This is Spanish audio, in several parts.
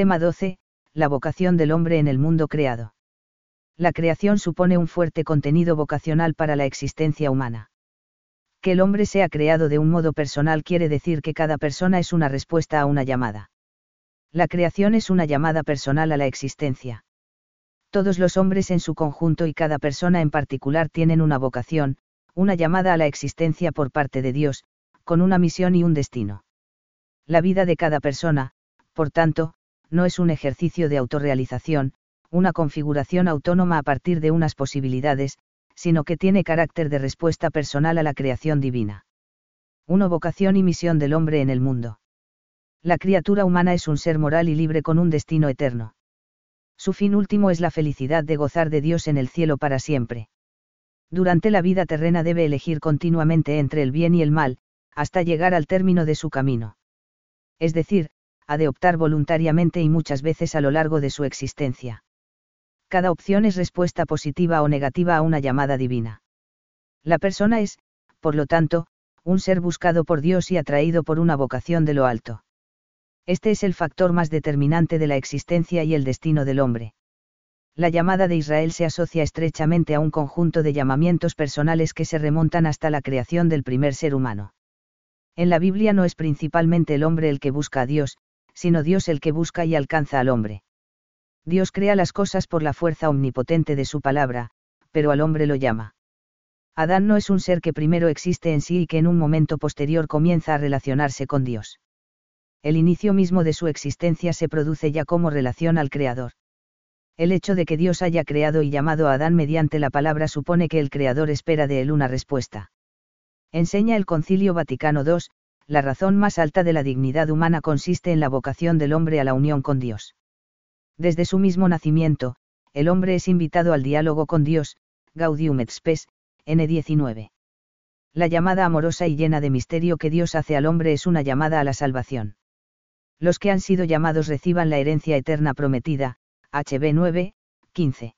Tema 12. La vocación del hombre en el mundo creado. La creación supone un fuerte contenido vocacional para la existencia humana. Que el hombre sea creado de un modo personal quiere decir que cada persona es una respuesta a una llamada. La creación es una llamada personal a la existencia. Todos los hombres en su conjunto y cada persona en particular tienen una vocación, una llamada a la existencia por parte de Dios, con una misión y un destino. La vida de cada persona, por tanto, no es un ejercicio de autorrealización, una configuración autónoma a partir de unas posibilidades, sino que tiene carácter de respuesta personal a la creación divina. 1. Vocación y misión del hombre en el mundo. La criatura humana es un ser moral y libre con un destino eterno. Su fin último es la felicidad de gozar de Dios en el cielo para siempre. Durante la vida terrena debe elegir continuamente entre el bien y el mal, hasta llegar al término de su camino. Es decir, ha de optar voluntariamente y muchas veces a lo largo de su existencia. Cada opción es respuesta positiva o negativa a una llamada divina. La persona es, por lo tanto, un ser buscado por Dios y atraído por una vocación de lo alto. Este es el factor más determinante de la existencia y el destino del hombre. La llamada de Israel se asocia estrechamente a un conjunto de llamamientos personales que se remontan hasta la creación del primer ser humano. En la Biblia no es principalmente el hombre el que busca a Dios, sino Dios el que busca y alcanza al hombre. Dios crea las cosas por la fuerza omnipotente de su palabra, pero al hombre lo llama. Adán no es un ser que primero existe en sí y que en un momento posterior comienza a relacionarse con Dios. El inicio mismo de su existencia se produce ya como relación al Creador. El hecho de que Dios haya creado y llamado a Adán mediante la palabra supone que el Creador espera de él una respuesta. Enseña el Concilio Vaticano II, la razón más alta de la dignidad humana consiste en la vocación del hombre a la unión con Dios. Desde su mismo nacimiento, el hombre es invitado al diálogo con Dios, Gaudium et Spes, N19. La llamada amorosa y llena de misterio que Dios hace al hombre es una llamada a la salvación. Los que han sido llamados reciban la herencia eterna prometida, HB 9, 15.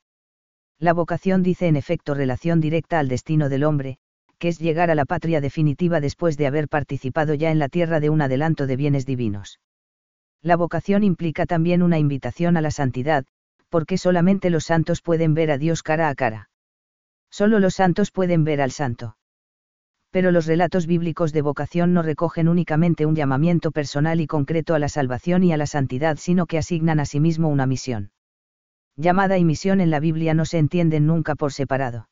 La vocación dice en efecto relación directa al destino del hombre, que es llegar a la patria definitiva después de haber participado ya en la tierra de un adelanto de bienes divinos. La vocación implica también una invitación a la santidad, porque solamente los santos pueden ver a Dios cara a cara. Solo los santos pueden ver al santo. Pero los relatos bíblicos de vocación no recogen únicamente un llamamiento personal y concreto a la salvación y a la santidad, sino que asignan a sí mismo una misión. Llamada y misión en la Biblia no se entienden nunca por separado.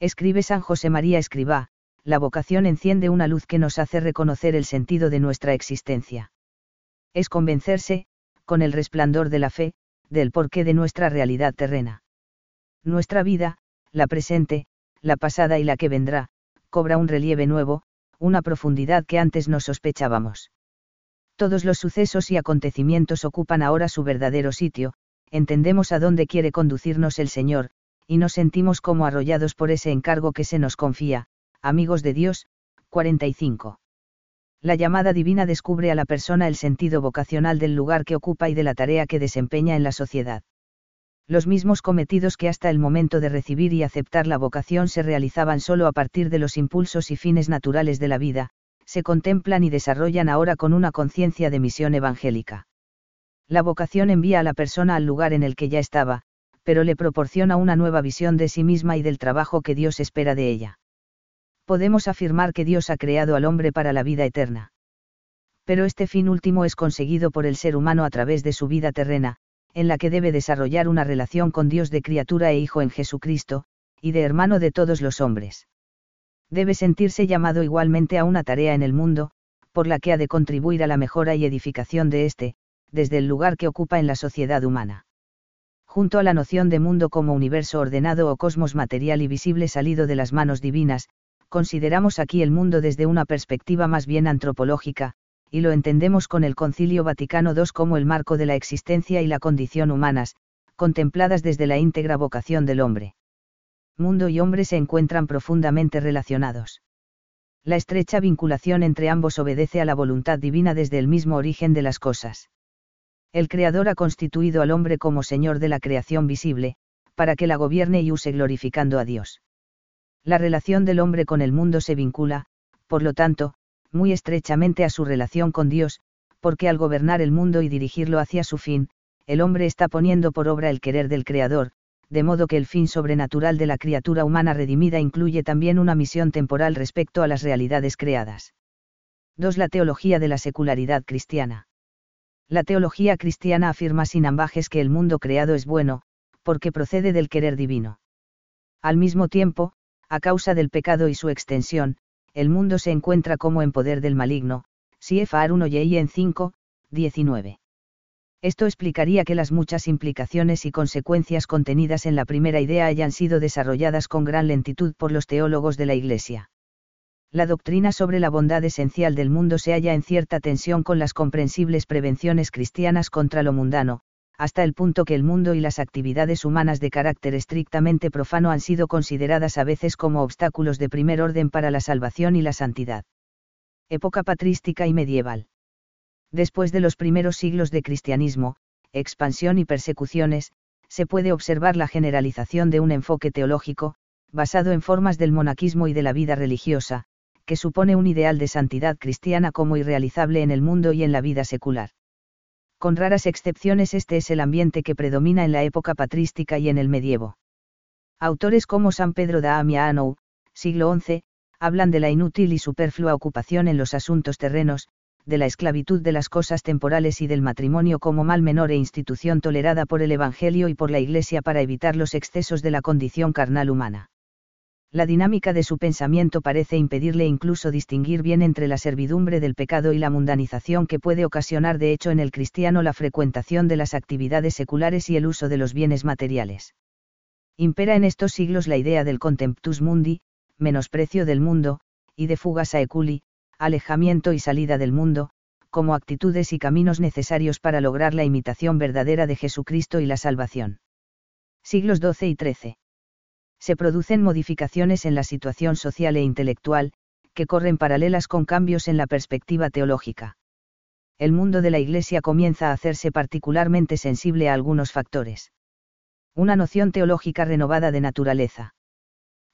Escribe San José María Escribá, la vocación enciende una luz que nos hace reconocer el sentido de nuestra existencia es convencerse, con el resplandor de la fe, del porqué de nuestra realidad terrena. Nuestra vida, la presente, la pasada y la que vendrá, cobra un relieve nuevo, una profundidad que antes no sospechábamos. Todos los sucesos y acontecimientos ocupan ahora su verdadero sitio, entendemos a dónde quiere conducirnos el Señor, y nos sentimos como arrollados por ese encargo que se nos confía, amigos de Dios, 45 la llamada divina descubre a la persona el sentido vocacional del lugar que ocupa y de la tarea que desempeña en la sociedad. Los mismos cometidos que hasta el momento de recibir y aceptar la vocación se realizaban solo a partir de los impulsos y fines naturales de la vida, se contemplan y desarrollan ahora con una conciencia de misión evangélica. La vocación envía a la persona al lugar en el que ya estaba, pero le proporciona una nueva visión de sí misma y del trabajo que Dios espera de ella podemos afirmar que Dios ha creado al hombre para la vida eterna. Pero este fin último es conseguido por el ser humano a través de su vida terrena, en la que debe desarrollar una relación con Dios de criatura e hijo en Jesucristo, y de hermano de todos los hombres. Debe sentirse llamado igualmente a una tarea en el mundo, por la que ha de contribuir a la mejora y edificación de éste, desde el lugar que ocupa en la sociedad humana. Junto a la noción de mundo como universo ordenado o cosmos material y visible salido de las manos divinas, consideramos aquí el mundo desde una perspectiva más bien antropológica, y lo entendemos con el Concilio Vaticano II como el marco de la existencia y la condición humanas, contempladas desde la íntegra vocación del hombre. Mundo y hombre se encuentran profundamente relacionados. La estrecha vinculación entre ambos obedece a la voluntad divina desde el mismo origen de las cosas. El Creador ha constituido al hombre como Señor de la creación visible, para que la gobierne y use glorificando a Dios. La relación del hombre con el mundo se vincula, por lo tanto, muy estrechamente a su relación con Dios, porque al gobernar el mundo y dirigirlo hacia su fin, el hombre está poniendo por obra el querer del Creador, de modo que el fin sobrenatural de la criatura humana redimida incluye también una misión temporal respecto a las realidades creadas. 2. La teología de la secularidad cristiana. La teología cristiana afirma sin ambajes que el mundo creado es bueno, porque procede del querer divino. Al mismo tiempo, a causa del pecado y su extensión, el mundo se encuentra como en poder del maligno, Siefar 1 y en 5, 19. Esto explicaría que las muchas implicaciones y consecuencias contenidas en la primera idea hayan sido desarrolladas con gran lentitud por los teólogos de la Iglesia. La doctrina sobre la bondad esencial del mundo se halla en cierta tensión con las comprensibles prevenciones cristianas contra lo mundano, hasta el punto que el mundo y las actividades humanas de carácter estrictamente profano han sido consideradas a veces como obstáculos de primer orden para la salvación y la santidad. Época patrística y medieval. Después de los primeros siglos de cristianismo, expansión y persecuciones, se puede observar la generalización de un enfoque teológico, basado en formas del monaquismo y de la vida religiosa, que supone un ideal de santidad cristiana como irrealizable en el mundo y en la vida secular. Con raras excepciones este es el ambiente que predomina en la época patrística y en el medievo. Autores como San Pedro da Amianou, siglo XI, hablan de la inútil y superflua ocupación en los asuntos terrenos, de la esclavitud de las cosas temporales y del matrimonio como mal menor e institución tolerada por el Evangelio y por la Iglesia para evitar los excesos de la condición carnal humana. La dinámica de su pensamiento parece impedirle incluso distinguir bien entre la servidumbre del pecado y la mundanización que puede ocasionar de hecho en el cristiano la frecuentación de las actividades seculares y el uso de los bienes materiales. Impera en estos siglos la idea del contemptus mundi, menosprecio del mundo, y de fugas eculi, alejamiento y salida del mundo, como actitudes y caminos necesarios para lograr la imitación verdadera de Jesucristo y la salvación. Siglos XII y XIII. Se producen modificaciones en la situación social e intelectual, que corren paralelas con cambios en la perspectiva teológica. El mundo de la Iglesia comienza a hacerse particularmente sensible a algunos factores. Una noción teológica renovada de naturaleza.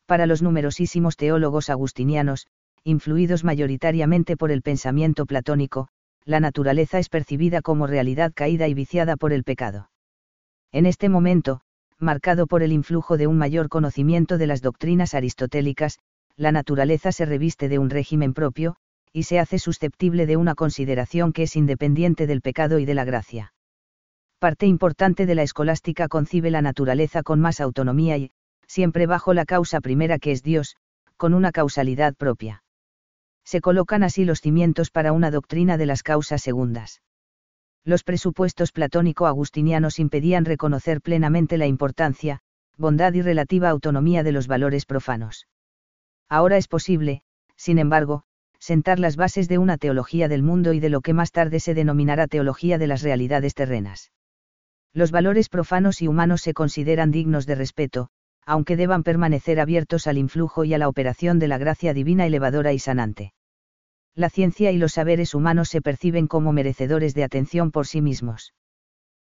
Para los numerosísimos teólogos agustinianos, influidos mayoritariamente por el pensamiento platónico, la naturaleza es percibida como realidad caída y viciada por el pecado. En este momento, marcado por el influjo de un mayor conocimiento de las doctrinas aristotélicas, la naturaleza se reviste de un régimen propio, y se hace susceptible de una consideración que es independiente del pecado y de la gracia. Parte importante de la escolástica concibe la naturaleza con más autonomía y, siempre bajo la causa primera que es Dios, con una causalidad propia se colocan así los cimientos para una doctrina de las causas segundas. Los presupuestos platónico-agustinianos impedían reconocer plenamente la importancia, bondad y relativa autonomía de los valores profanos. Ahora es posible, sin embargo, sentar las bases de una teología del mundo y de lo que más tarde se denominará teología de las realidades terrenas. Los valores profanos y humanos se consideran dignos de respeto, aunque deban permanecer abiertos al influjo y a la operación de la gracia divina elevadora y sanante la ciencia y los saberes humanos se perciben como merecedores de atención por sí mismos.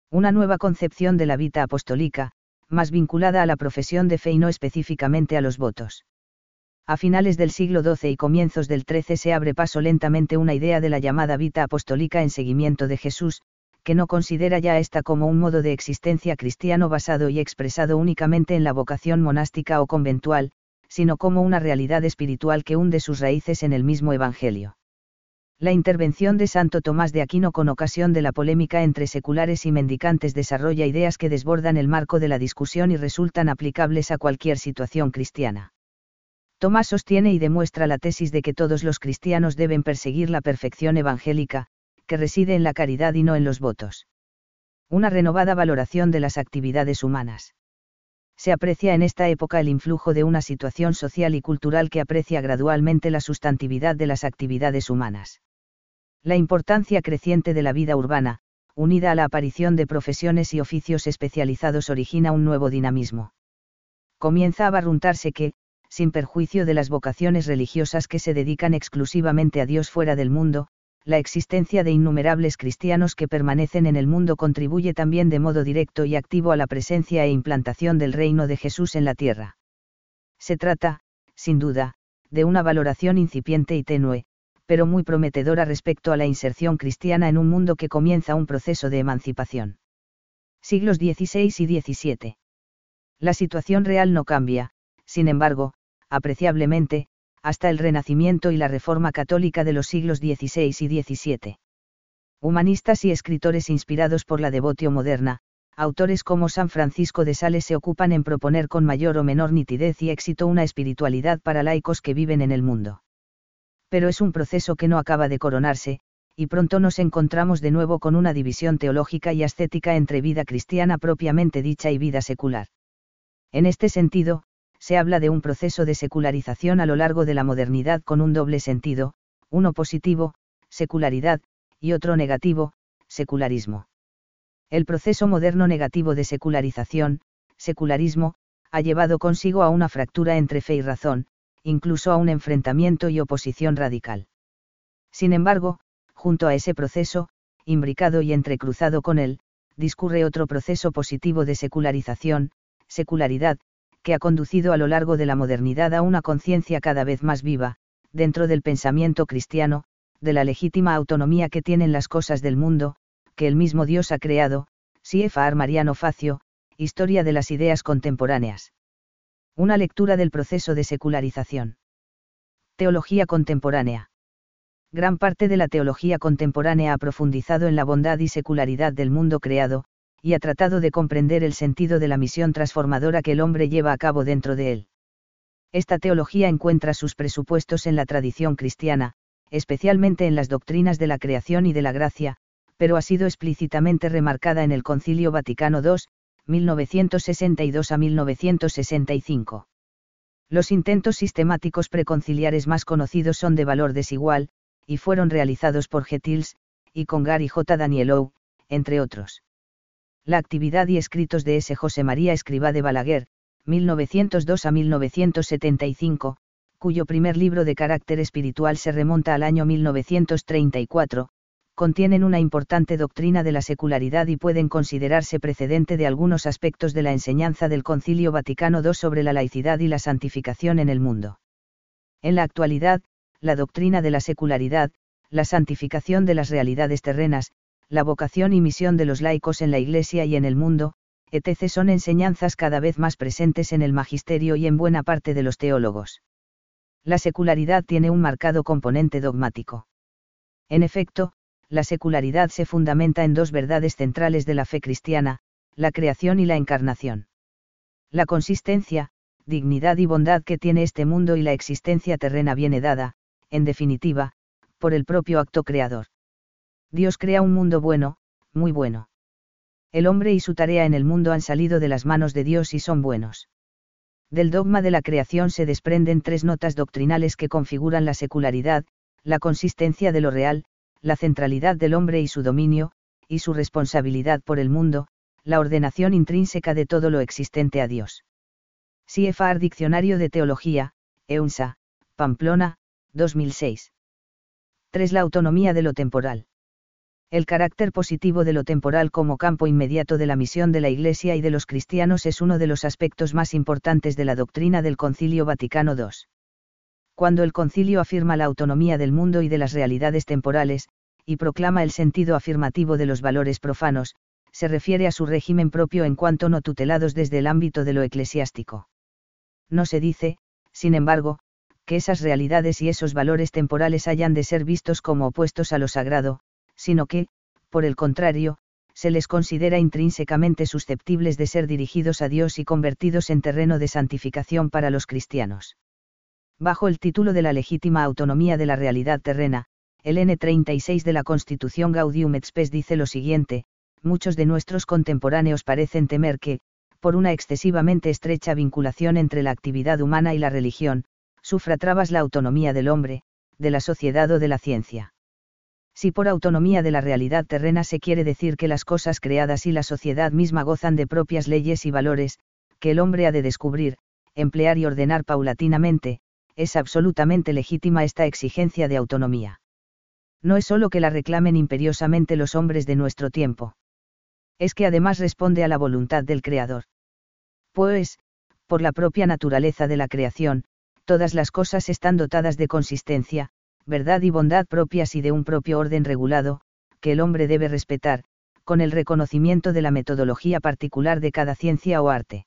Una nueva concepción de la vida apostólica, más vinculada a la profesión de fe y no específicamente a los votos. A finales del siglo XII y comienzos del XIII se abre paso lentamente una idea de la llamada vida apostólica en seguimiento de Jesús, que no considera ya esta como un modo de existencia cristiano basado y expresado únicamente en la vocación monástica o conventual, sino como una realidad espiritual que hunde sus raíces en el mismo Evangelio. La intervención de Santo Tomás de Aquino con ocasión de la polémica entre seculares y mendicantes desarrolla ideas que desbordan el marco de la discusión y resultan aplicables a cualquier situación cristiana. Tomás sostiene y demuestra la tesis de que todos los cristianos deben perseguir la perfección evangélica, que reside en la caridad y no en los votos. Una renovada valoración de las actividades humanas. Se aprecia en esta época el influjo de una situación social y cultural que aprecia gradualmente la sustantividad de las actividades humanas. La importancia creciente de la vida urbana, unida a la aparición de profesiones y oficios especializados origina un nuevo dinamismo. Comienza a barruntarse que, sin perjuicio de las vocaciones religiosas que se dedican exclusivamente a Dios fuera del mundo, la existencia de innumerables cristianos que permanecen en el mundo contribuye también de modo directo y activo a la presencia e implantación del reino de Jesús en la tierra. Se trata, sin duda, de una valoración incipiente y tenue, pero muy prometedora respecto a la inserción cristiana en un mundo que comienza un proceso de emancipación. Siglos XVI y XVII. La situación real no cambia, sin embargo, apreciablemente, hasta el Renacimiento y la Reforma Católica de los siglos XVI y XVII. Humanistas y escritores inspirados por la devotio moderna, autores como San Francisco de Sales se ocupan en proponer con mayor o menor nitidez y éxito una espiritualidad para laicos que viven en el mundo. Pero es un proceso que no acaba de coronarse, y pronto nos encontramos de nuevo con una división teológica y ascética entre vida cristiana propiamente dicha y vida secular. En este sentido, se habla de un proceso de secularización a lo largo de la modernidad con un doble sentido, uno positivo, secularidad, y otro negativo, secularismo. El proceso moderno negativo de secularización, secularismo, ha llevado consigo a una fractura entre fe y razón, incluso a un enfrentamiento y oposición radical. Sin embargo, junto a ese proceso, imbricado y entrecruzado con él, discurre otro proceso positivo de secularización, secularidad, que ha conducido a lo largo de la modernidad a una conciencia cada vez más viva, dentro del pensamiento cristiano, de la legítima autonomía que tienen las cosas del mundo, que el mismo Dios ha creado, CFR Mariano Facio, Historia de las Ideas Contemporáneas. Una lectura del proceso de secularización. Teología contemporánea. Gran parte de la teología contemporánea ha profundizado en la bondad y secularidad del mundo creado, y ha tratado de comprender el sentido de la misión transformadora que el hombre lleva a cabo dentro de él. Esta teología encuentra sus presupuestos en la tradición cristiana, especialmente en las doctrinas de la creación y de la gracia, pero ha sido explícitamente remarcada en el Concilio Vaticano II, 1962 a 1965. Los intentos sistemáticos preconciliares más conocidos son de valor desigual, y fueron realizados por Getils, y Congar y J. Danielou, entre otros. La actividad y escritos de S. José María Escribá de Balaguer, 1902 a 1975, cuyo primer libro de carácter espiritual se remonta al año 1934, contienen una importante doctrina de la secularidad y pueden considerarse precedente de algunos aspectos de la enseñanza del Concilio Vaticano II sobre la laicidad y la santificación en el mundo. En la actualidad, la doctrina de la secularidad, la santificación de las realidades terrenas, la vocación y misión de los laicos en la Iglesia y en el mundo, etc. son enseñanzas cada vez más presentes en el magisterio y en buena parte de los teólogos. La secularidad tiene un marcado componente dogmático. En efecto, la secularidad se fundamenta en dos verdades centrales de la fe cristiana, la creación y la encarnación. La consistencia, dignidad y bondad que tiene este mundo y la existencia terrena viene dada, en definitiva, por el propio acto creador. Dios crea un mundo bueno, muy bueno. El hombre y su tarea en el mundo han salido de las manos de Dios y son buenos. Del dogma de la creación se desprenden tres notas doctrinales que configuran la secularidad, la consistencia de lo real, la centralidad del hombre y su dominio, y su responsabilidad por el mundo, la ordenación intrínseca de todo lo existente a Dios. CFR Diccionario de Teología, EUNSA, Pamplona, 2006. 3. La autonomía de lo temporal el carácter positivo de lo temporal como campo inmediato de la misión de la Iglesia y de los cristianos es uno de los aspectos más importantes de la doctrina del Concilio Vaticano II. Cuando el concilio afirma la autonomía del mundo y de las realidades temporales, y proclama el sentido afirmativo de los valores profanos, se refiere a su régimen propio en cuanto no tutelados desde el ámbito de lo eclesiástico. No se dice, sin embargo, que esas realidades y esos valores temporales hayan de ser vistos como opuestos a lo sagrado, sino que, por el contrario, se les considera intrínsecamente susceptibles de ser dirigidos a Dios y convertidos en terreno de santificación para los cristianos. Bajo el título de la legítima autonomía de la realidad terrena, el N36 de la Constitución Gaudium et Spes dice lo siguiente, muchos de nuestros contemporáneos parecen temer que, por una excesivamente estrecha vinculación entre la actividad humana y la religión, sufra trabas la autonomía del hombre, de la sociedad o de la ciencia. Si por autonomía de la realidad terrena se quiere decir que las cosas creadas y la sociedad misma gozan de propias leyes y valores, que el hombre ha de descubrir, emplear y ordenar paulatinamente, es absolutamente legítima esta exigencia de autonomía. No es solo que la reclamen imperiosamente los hombres de nuestro tiempo. Es que además responde a la voluntad del Creador. Pues, por la propia naturaleza de la creación, todas las cosas están dotadas de consistencia, verdad y bondad propias y de un propio orden regulado, que el hombre debe respetar, con el reconocimiento de la metodología particular de cada ciencia o arte.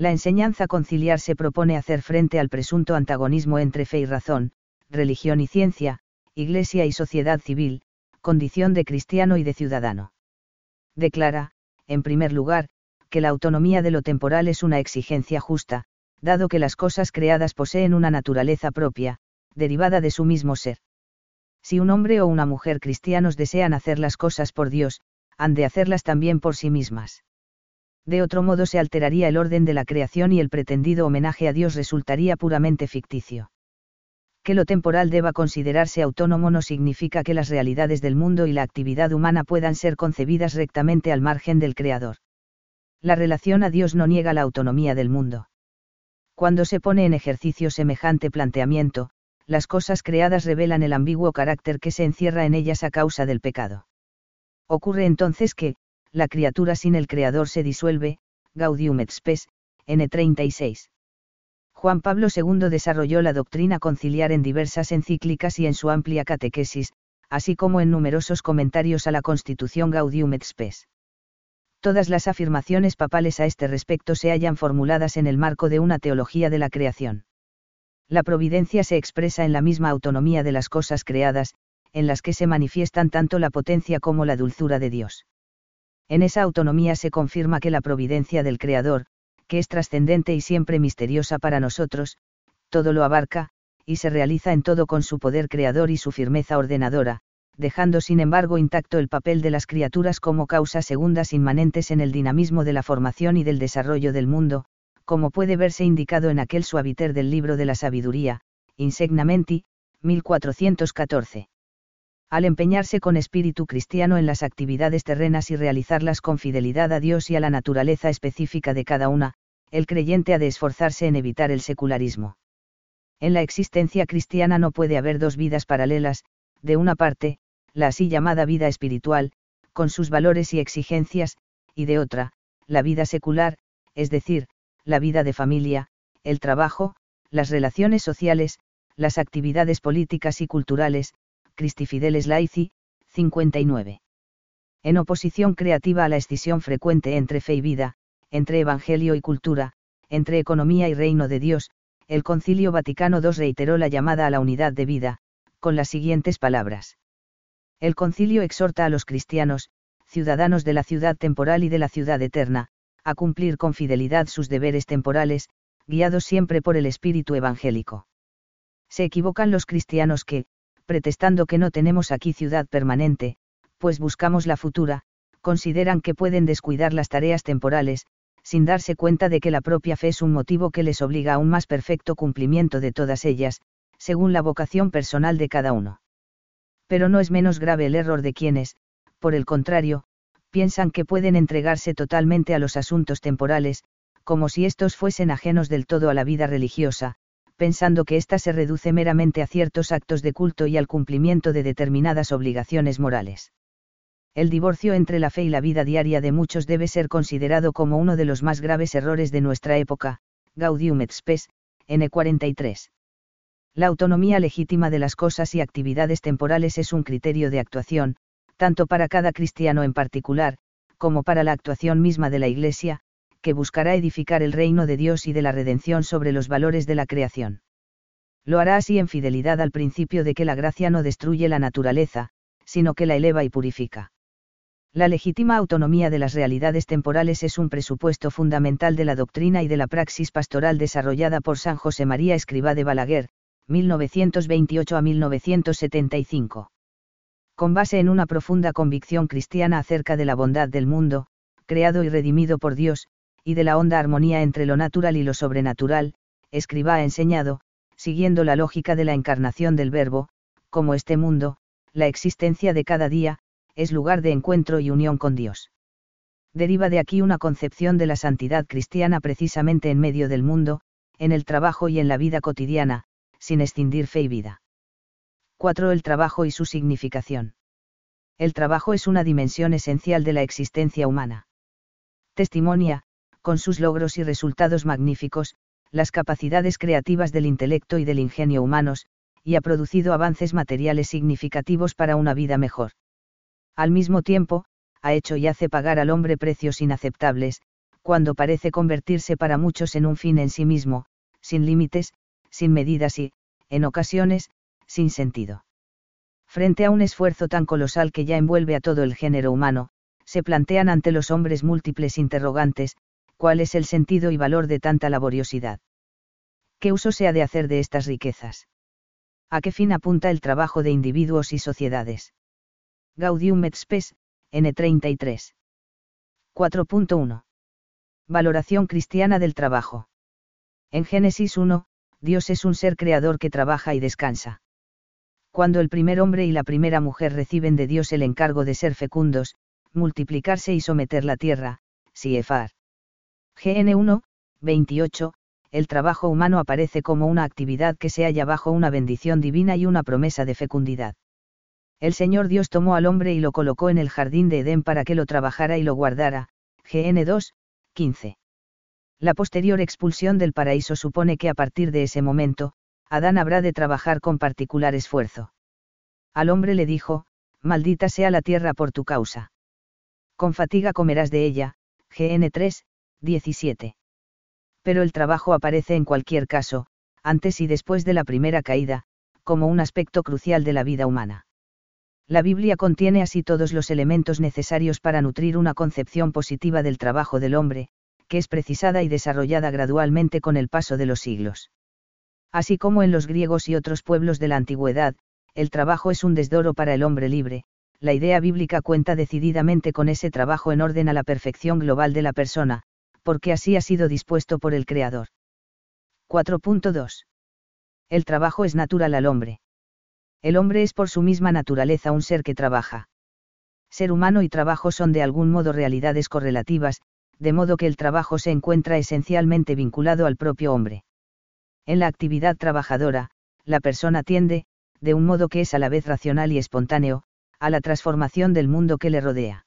La enseñanza conciliar se propone hacer frente al presunto antagonismo entre fe y razón, religión y ciencia, iglesia y sociedad civil, condición de cristiano y de ciudadano. Declara, en primer lugar, que la autonomía de lo temporal es una exigencia justa, dado que las cosas creadas poseen una naturaleza propia, derivada de su mismo ser. Si un hombre o una mujer cristianos desean hacer las cosas por Dios, han de hacerlas también por sí mismas. De otro modo se alteraría el orden de la creación y el pretendido homenaje a Dios resultaría puramente ficticio. Que lo temporal deba considerarse autónomo no significa que las realidades del mundo y la actividad humana puedan ser concebidas rectamente al margen del Creador. La relación a Dios no niega la autonomía del mundo. Cuando se pone en ejercicio semejante planteamiento, las cosas creadas revelan el ambiguo carácter que se encierra en ellas a causa del pecado. Ocurre entonces que, la criatura sin el Creador se disuelve, Gaudium et Spes, N36. Juan Pablo II desarrolló la doctrina conciliar en diversas encíclicas y en su amplia catequesis, así como en numerosos comentarios a la Constitución Gaudium et Spes. Todas las afirmaciones papales a este respecto se hallan formuladas en el marco de una teología de la creación. La providencia se expresa en la misma autonomía de las cosas creadas, en las que se manifiestan tanto la potencia como la dulzura de Dios. En esa autonomía se confirma que la providencia del Creador, que es trascendente y siempre misteriosa para nosotros, todo lo abarca, y se realiza en todo con su poder creador y su firmeza ordenadora, dejando sin embargo intacto el papel de las criaturas como causas segundas inmanentes en el dinamismo de la formación y del desarrollo del mundo, como puede verse indicado en aquel suaviter del libro de la sabiduría, Insegnamenti, 1414 al empeñarse con espíritu cristiano en las actividades terrenas y realizarlas con fidelidad a Dios y a la naturaleza específica de cada una, el creyente ha de esforzarse en evitar el secularismo. En la existencia cristiana no puede haber dos vidas paralelas, de una parte, la así llamada vida espiritual, con sus valores y exigencias, y de otra, la vida secular, es decir, la vida de familia, el trabajo, las relaciones sociales, las actividades políticas y culturales, Christi Fideles Laici, 59. En oposición creativa a la escisión frecuente entre fe y vida, entre evangelio y cultura, entre economía y reino de Dios, el Concilio Vaticano II reiteró la llamada a la unidad de vida, con las siguientes palabras. El concilio exhorta a los cristianos, ciudadanos de la ciudad temporal y de la ciudad eterna, a cumplir con fidelidad sus deberes temporales, guiados siempre por el espíritu evangélico. Se equivocan los cristianos que, pretestando que no tenemos aquí ciudad permanente, pues buscamos la futura, consideran que pueden descuidar las tareas temporales, sin darse cuenta de que la propia fe es un motivo que les obliga a un más perfecto cumplimiento de todas ellas, según la vocación personal de cada uno. Pero no es menos grave el error de quienes, por el contrario, piensan que pueden entregarse totalmente a los asuntos temporales, como si estos fuesen ajenos del todo a la vida religiosa, pensando que ésta se reduce meramente a ciertos actos de culto y al cumplimiento de determinadas obligaciones morales. El divorcio entre la fe y la vida diaria de muchos debe ser considerado como uno de los más graves errores de nuestra época, Gaudium et Spes, N43. La autonomía legítima de las cosas y actividades temporales es un criterio de actuación, tanto para cada cristiano en particular, como para la actuación misma de la Iglesia, que buscará edificar el reino de Dios y de la redención sobre los valores de la creación. Lo hará así en fidelidad al principio de que la gracia no destruye la naturaleza, sino que la eleva y purifica. La legítima autonomía de las realidades temporales es un presupuesto fundamental de la doctrina y de la praxis pastoral desarrollada por San José María Escribá de Balaguer, 1928 a 1975. Con base en una profunda convicción cristiana acerca de la bondad del mundo, creado y redimido por Dios, y de la honda armonía entre lo natural y lo sobrenatural, escriba ha enseñado, siguiendo la lógica de la encarnación del Verbo, como este mundo, la existencia de cada día, es lugar de encuentro y unión con Dios. Deriva de aquí una concepción de la santidad cristiana precisamente en medio del mundo, en el trabajo y en la vida cotidiana, sin escindir fe y vida. 4. El trabajo y su significación. El trabajo es una dimensión esencial de la existencia humana. Testimonia, con sus logros y resultados magníficos, las capacidades creativas del intelecto y del ingenio humanos, y ha producido avances materiales significativos para una vida mejor. Al mismo tiempo, ha hecho y hace pagar al hombre precios inaceptables, cuando parece convertirse para muchos en un fin en sí mismo, sin límites, sin medidas y, en ocasiones, sin sentido. Frente a un esfuerzo tan colosal que ya envuelve a todo el género humano, se plantean ante los hombres múltiples interrogantes, ¿cuál es el sentido y valor de tanta laboriosidad? ¿Qué uso se ha de hacer de estas riquezas? ¿A qué fin apunta el trabajo de individuos y sociedades? Gaudium et Spes, N33. 4.1. Valoración cristiana del trabajo. En Génesis 1, Dios es un ser creador que trabaja y descansa. Cuando el primer hombre y la primera mujer reciben de Dios el encargo de ser fecundos, multiplicarse y someter la tierra, Siefar. GN 1, 28, el trabajo humano aparece como una actividad que se halla bajo una bendición divina y una promesa de fecundidad. El Señor Dios tomó al hombre y lo colocó en el jardín de Edén para que lo trabajara y lo guardara. GN 2, 15. La posterior expulsión del paraíso supone que a partir de ese momento, Adán habrá de trabajar con particular esfuerzo. Al hombre le dijo, maldita sea la tierra por tu causa. Con fatiga comerás de ella, GN 3, 17. Pero el trabajo aparece en cualquier caso, antes y después de la primera caída, como un aspecto crucial de la vida humana. La Biblia contiene así todos los elementos necesarios para nutrir una concepción positiva del trabajo del hombre, que es precisada y desarrollada gradualmente con el paso de los siglos. Así como en los griegos y otros pueblos de la antigüedad, el trabajo es un desdoro para el hombre libre, la idea bíblica cuenta decididamente con ese trabajo en orden a la perfección global de la persona, porque así ha sido dispuesto por el Creador. 4.2. El trabajo es natural al hombre. El hombre es por su misma naturaleza un ser que trabaja. Ser humano y trabajo son de algún modo realidades correlativas, de modo que el trabajo se encuentra esencialmente vinculado al propio hombre. En la actividad trabajadora, la persona tiende, de un modo que es a la vez racional y espontáneo, a la transformación del mundo que le rodea.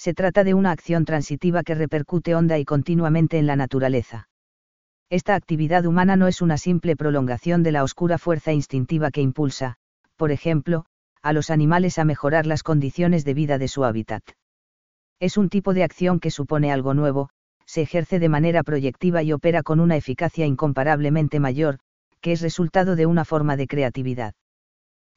Se trata de una acción transitiva que repercute honda y continuamente en la naturaleza. Esta actividad humana no es una simple prolongación de la oscura fuerza instintiva que impulsa, por ejemplo, a los animales a mejorar las condiciones de vida de su hábitat. Es un tipo de acción que supone algo nuevo, se ejerce de manera proyectiva y opera con una eficacia incomparablemente mayor, que es resultado de una forma de creatividad.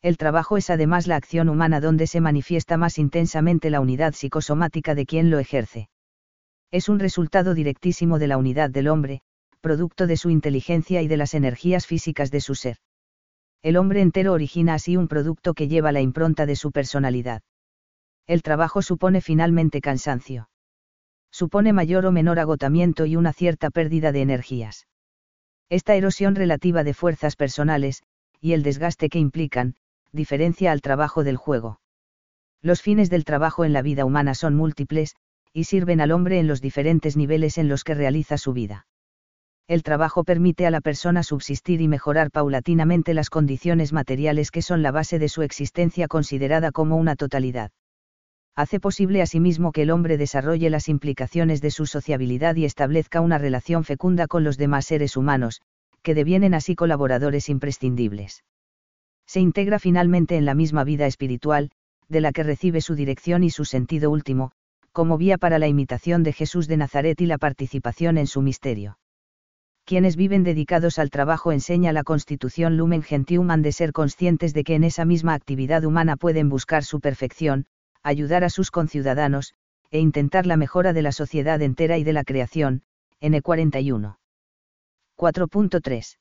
El trabajo es además la acción humana donde se manifiesta más intensamente la unidad psicosomática de quien lo ejerce. Es un resultado directísimo de la unidad del hombre, producto de su inteligencia y de las energías físicas de su ser. El hombre entero origina así un producto que lleva la impronta de su personalidad el trabajo supone finalmente cansancio. Supone mayor o menor agotamiento y una cierta pérdida de energías. Esta erosión relativa de fuerzas personales, y el desgaste que implican, diferencia al trabajo del juego. Los fines del trabajo en la vida humana son múltiples, y sirven al hombre en los diferentes niveles en los que realiza su vida. El trabajo permite a la persona subsistir y mejorar paulatinamente las condiciones materiales que son la base de su existencia considerada como una totalidad hace posible asimismo que el hombre desarrolle las implicaciones de su sociabilidad y establezca una relación fecunda con los demás seres humanos, que devienen así colaboradores imprescindibles. Se integra finalmente en la misma vida espiritual, de la que recibe su dirección y su sentido último, como vía para la imitación de Jesús de Nazaret y la participación en su misterio. Quienes viven dedicados al trabajo enseña la Constitución Lumen Gentium han de ser conscientes de que en esa misma actividad humana pueden buscar su perfección, ayudar a sus conciudadanos, e intentar la mejora de la sociedad entera y de la creación, N41. 4.3.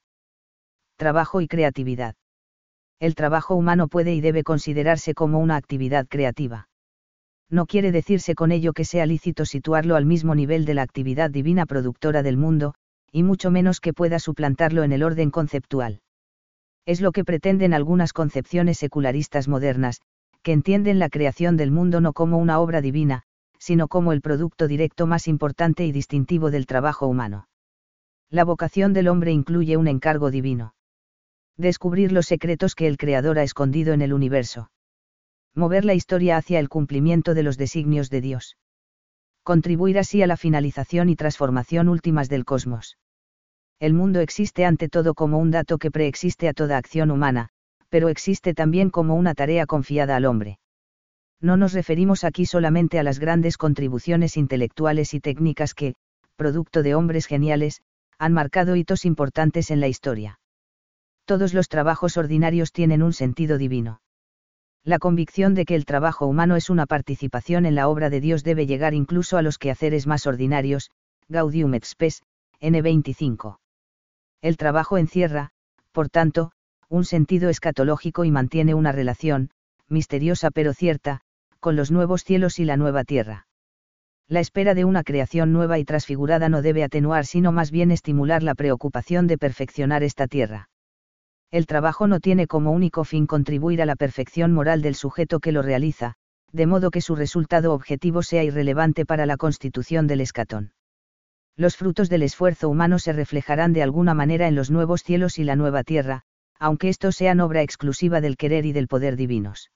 Trabajo y creatividad. El trabajo humano puede y debe considerarse como una actividad creativa. No quiere decirse con ello que sea lícito situarlo al mismo nivel de la actividad divina productora del mundo, y mucho menos que pueda suplantarlo en el orden conceptual. Es lo que pretenden algunas concepciones secularistas modernas, que entienden la creación del mundo no como una obra divina, sino como el producto directo más importante y distintivo del trabajo humano. La vocación del hombre incluye un encargo divino. Descubrir los secretos que el Creador ha escondido en el universo. Mover la historia hacia el cumplimiento de los designios de Dios. Contribuir así a la finalización y transformación últimas del cosmos. El mundo existe ante todo como un dato que preexiste a toda acción humana, pero existe también como una tarea confiada al hombre. No nos referimos aquí solamente a las grandes contribuciones intelectuales y técnicas que, producto de hombres geniales, han marcado hitos importantes en la historia. Todos los trabajos ordinarios tienen un sentido divino. La convicción de que el trabajo humano es una participación en la obra de Dios debe llegar incluso a los quehaceres más ordinarios, Gaudium et Spes, N25. El trabajo encierra, por tanto, un sentido escatológico y mantiene una relación, misteriosa pero cierta, con los nuevos cielos y la nueva tierra. La espera de una creación nueva y transfigurada no debe atenuar sino más bien estimular la preocupación de perfeccionar esta tierra. El trabajo no tiene como único fin contribuir a la perfección moral del sujeto que lo realiza, de modo que su resultado objetivo sea irrelevante para la constitución del escatón. Los frutos del esfuerzo humano se reflejarán de alguna manera en los nuevos cielos y la nueva tierra, aunque estos sean obra exclusiva del querer y del poder divinos.